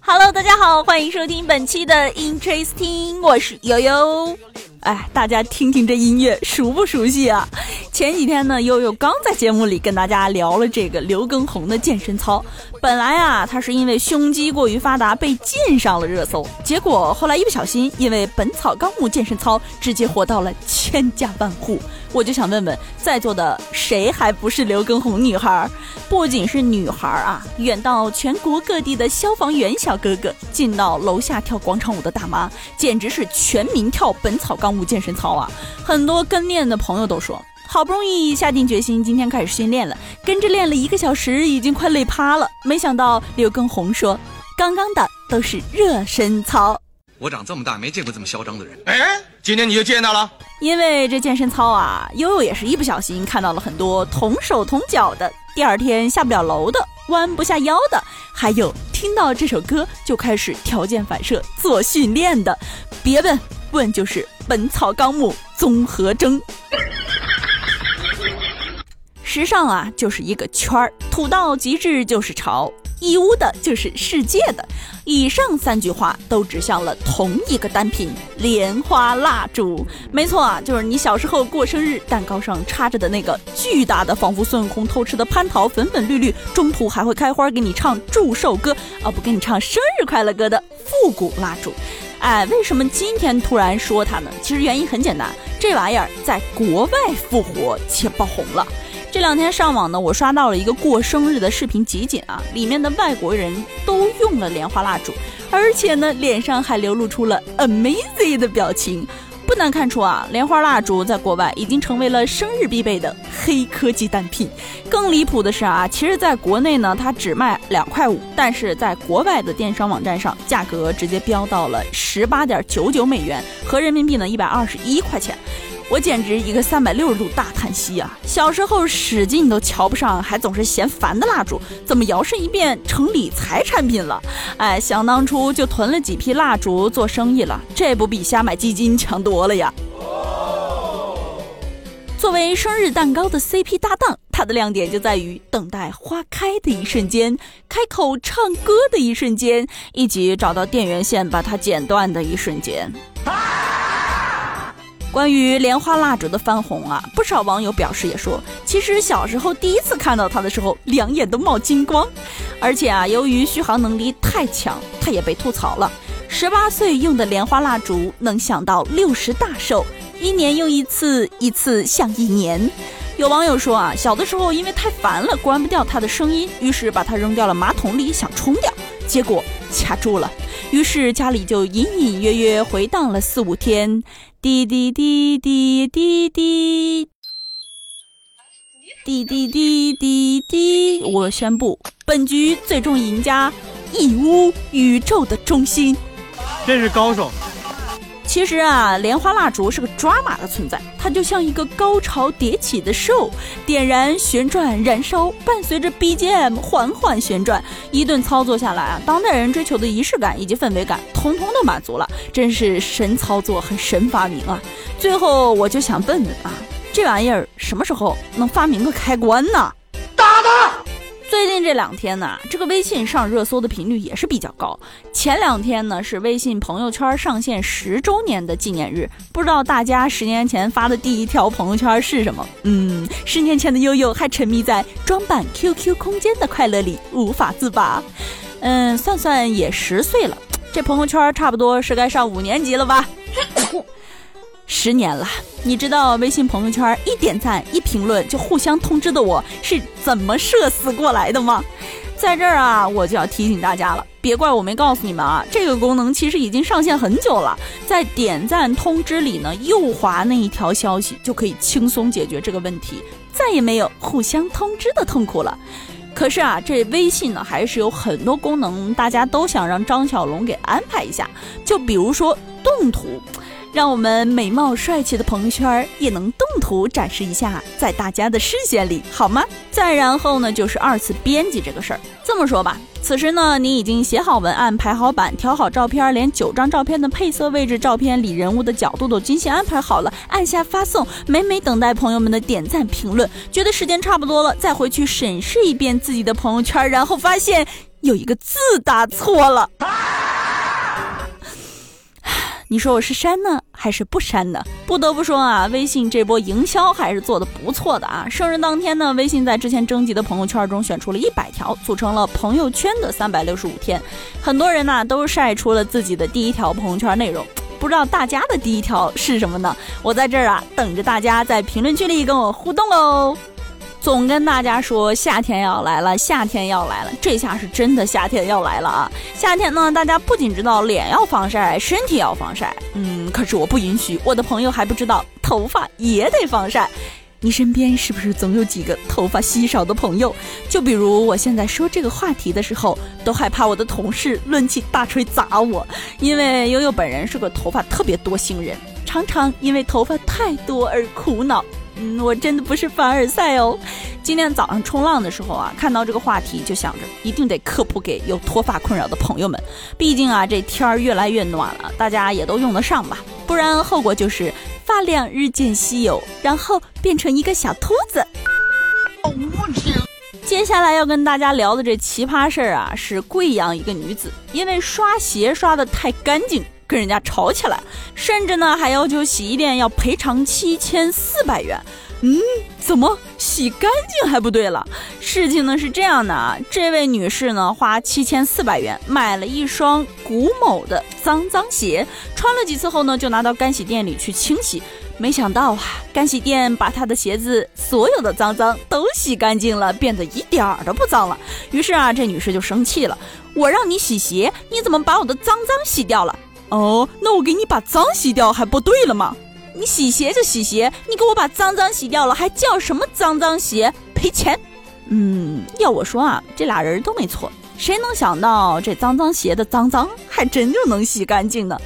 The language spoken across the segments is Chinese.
Hello，大家好，欢迎收听本期的 Interesting，我是悠悠。哎，大家听听这音乐熟不熟悉啊？前几天呢，悠悠刚在节目里跟大家聊了这个刘畊宏的健身操。本来啊，他是因为胸肌过于发达被禁上了热搜，结果后来一不小心，因为《本草纲目》健身操直接火到了千家万户。我就想问问在座的谁还不是刘畊宏女孩？不仅是女孩啊，远到全国各地的消防员小哥哥，近到楼下跳广场舞的大妈，简直是全民跳《本草纲目》健身操啊！很多跟练的朋友都说。好不容易下定决心，今天开始训练了，跟着练了一个小时，已经快累趴了。没想到刘畊宏说：“刚刚的都是热身操。”我长这么大没见过这么嚣张的人。哎，今天你就见到了。因为这健身操啊，悠悠也是一不小心看到了很多同手同脚的，第二天下不了楼的，弯不下腰的，还有听到这首歌就开始条件反射做训练的。别问，问就是《本草纲目》综合征。时尚啊，就是一个圈儿；土到极致就是潮；义乌的就是世界的。以上三句话都指向了同一个单品——莲花蜡烛。没错啊，就是你小时候过生日，蛋糕上插着的那个巨大的，仿佛孙悟空偷吃的蟠桃，粉粉绿绿，中途还会开花给你唱祝寿歌，啊不给你唱生日快乐歌的复古蜡烛。哎，为什么今天突然说它呢？其实原因很简单，这玩意儿在国外复活且爆红了。这两天上网呢，我刷到了一个过生日的视频集锦啊，里面的外国人都用了莲花蜡烛，而且呢，脸上还流露出了 amazing 的表情。不难看出啊，莲花蜡烛在国外已经成为了生日必备的黑科技单品。更离谱的是啊，其实在国内呢，它只卖两块五，但是在国外的电商网站上，价格直接飙到了十八点九九美元，合人民币呢一百二十一块钱。我简直一个三百六十度大叹息啊！小时候使劲都瞧不上，还总是嫌烦的蜡烛，怎么摇身一变成理财产品了？哎，想当初就囤了几批蜡烛做生意了，这不比瞎买基金强多了呀！作为生日蛋糕的 CP 搭档，它的亮点就在于等待花开的一瞬间，开口唱歌的一瞬间，以及找到电源线把它剪断的一瞬间。关于莲花蜡烛的翻红啊，不少网友表示也说，其实小时候第一次看到它的时候，两眼都冒金光。而且啊，由于续航能力太强，它也被吐槽了。十八岁用的莲花蜡烛能想到六十大寿，一年用一次，一次像一年。有网友说啊，小的时候因为太烦了，关不掉它的声音，于是把它扔掉了马桶里，想冲掉，结果卡住了。于是家里就隐隐约约回荡了四五天，滴滴滴滴滴滴，滴滴滴滴滴。我宣布，本局最终赢家义乌宇宙的中心，真是高手。其实啊，莲花蜡烛是个抓马的存在，它就像一个高潮迭起的 show，点燃、旋转、燃烧，伴随着 BGM 缓缓旋转，一顿操作下来啊，当代人追求的仪式感以及氛围感，通通都满足了，真是神操作和神发明啊！最后我就想问问啊，这玩意儿什么时候能发明个开关呢？打他！最近这两天呢，这个微信上热搜的频率也是比较高。前两天呢是微信朋友圈上线十周年的纪念日，不知道大家十年前发的第一条朋友圈是什么？嗯，十年前的悠悠还沉迷在装扮 QQ 空间的快乐里无法自拔。嗯，算算也十岁了，这朋友圈差不多是该上五年级了吧？十年了，你知道微信朋友圈一点赞一评论就互相通知的我是怎么社死过来的吗？在这儿啊，我就要提醒大家了，别怪我没告诉你们啊，这个功能其实已经上线很久了，在点赞通知里呢，右滑那一条消息就可以轻松解决这个问题，再也没有互相通知的痛苦了。可是啊，这微信呢还是有很多功能，大家都想让张小龙给安排一下，就比如说动图。让我们美貌帅气的朋友圈也能动图展示一下，在大家的视线里，好吗？再然后呢，就是二次编辑这个事儿。这么说吧，此时呢，你已经写好文案、排好版、调好照片，连九张照片的配色、位置、照片里人物的角度都精心安排好了，按下发送，美美等待朋友们的点赞评论。觉得时间差不多了，再回去审视一遍自己的朋友圈，然后发现有一个字打错了。你说我是删呢，还是不删呢？不得不说啊，微信这波营销还是做的不错的啊！生日当天呢，微信在之前征集的朋友圈中选出了一百条，组成了朋友圈的三百六十五天。很多人呢都晒出了自己的第一条朋友圈内容，不知道大家的第一条是什么呢？我在这儿啊，等着大家在评论区里跟我互动哦。总跟大家说夏天要来了，夏天要来了，这下是真的夏天要来了啊！夏天呢，大家不仅知道脸要防晒，身体要防晒，嗯，可是我不允许我的朋友还不知道头发也得防晒。你身边是不是总有几个头发稀少的朋友？就比如我现在说这个话题的时候，都害怕我的同事抡起大锤砸我，因为悠悠本人是个头发特别多星人，常常因为头发太多而苦恼。嗯，我真的不是凡尔赛哦。今天早上冲浪的时候啊，看到这个话题就想着一定得科普给有脱发困扰的朋友们。毕竟啊，这天儿越来越暖了，大家也都用得上吧。不然后果就是发量日渐稀有，然后变成一个小秃子。接下来要跟大家聊的这奇葩事儿啊，是贵阳一个女子因为刷鞋刷的太干净。跟人家吵起来，甚至呢还要求洗衣店要赔偿七千四百元。嗯，怎么洗干净还不对了？事情呢是这样的啊，这位女士呢花七千四百元买了一双古某的脏脏鞋，穿了几次后呢就拿到干洗店里去清洗，没想到啊，干洗店把她的鞋子所有的脏脏都洗干净了，变得一点儿都不脏了。于是啊，这女士就生气了，我让你洗鞋，你怎么把我的脏脏洗掉了？哦，那我给你把脏洗掉还不对了吗？你洗鞋就洗鞋，你给我把脏脏洗掉了，还叫什么脏脏鞋？赔钱！嗯，要我说啊，这俩人都没错。谁能想到这脏脏鞋的脏脏还真就能洗干净呢？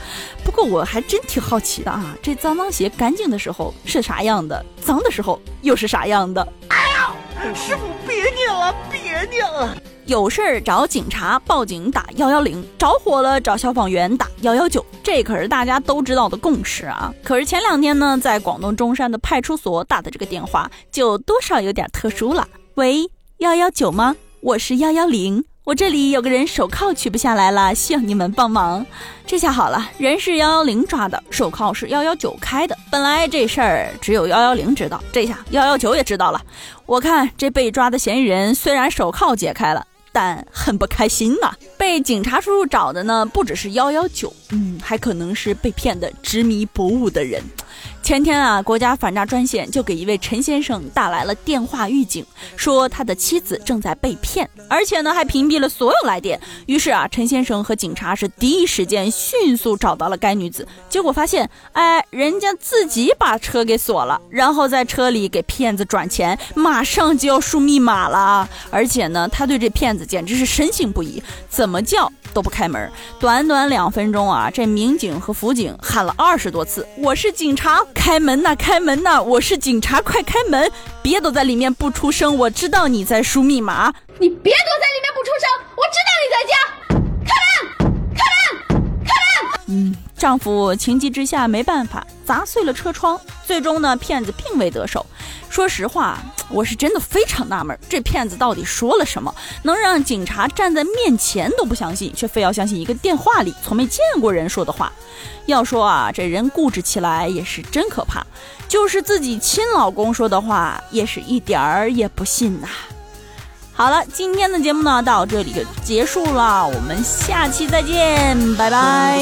不过我还真挺好奇的啊，这脏脏鞋干净的时候是啥样的，脏的时候又是啥样的？哎呀，师傅别念了，别念了。有事儿找警察报警打幺幺零，着火了找消防员打幺幺九，这可是大家都知道的共识啊。可是前两天呢，在广东中山的派出所打的这个电话，就多少有点特殊了。喂，幺幺九吗？我是幺幺零，我这里有个人手铐取不下来了，需要你们帮忙。这下好了，人是幺幺零抓的，手铐是幺幺九开的。本来这事儿只有幺幺零知道，这下幺幺九也知道了。我看这被抓的嫌疑人虽然手铐解开了。但很不开心呐，被警察叔叔找的呢，不只是幺幺九，嗯，还可能是被骗的执迷不悟的人。前天啊，国家反诈专线就给一位陈先生打来了电话预警，说他的妻子正在被骗，而且呢还屏蔽了所有来电。于是啊，陈先生和警察是第一时间迅速找到了该女子，结果发现，哎，人家自己把车给锁了，然后在车里给骗子转钱，马上就要输密码了。而且呢，他对这骗子简直是深信不疑，怎么叫都不开门。短短两分钟啊，这民警和辅警喊了二十多次：“我是警察。”开门呐，开门呐！我是警察，快开门！别躲在里面不出声，我知道你在输密码。你别躲在里面不出声，我知道你在家。开门，开门，开门！嗯，丈夫情急之下没办法，砸碎了车窗。最终呢，骗子并未得手。说实话，我是真的非常纳闷，这骗子到底说了什么，能让警察站在面前都不相信，却非要相信一个电话里从没见过人说的话？要说啊，这人固执起来也是真可怕，就是自己亲老公说的话，也是一点儿也不信呐。好了，今天的节目呢到这里就结束了，我们下期再见，拜拜。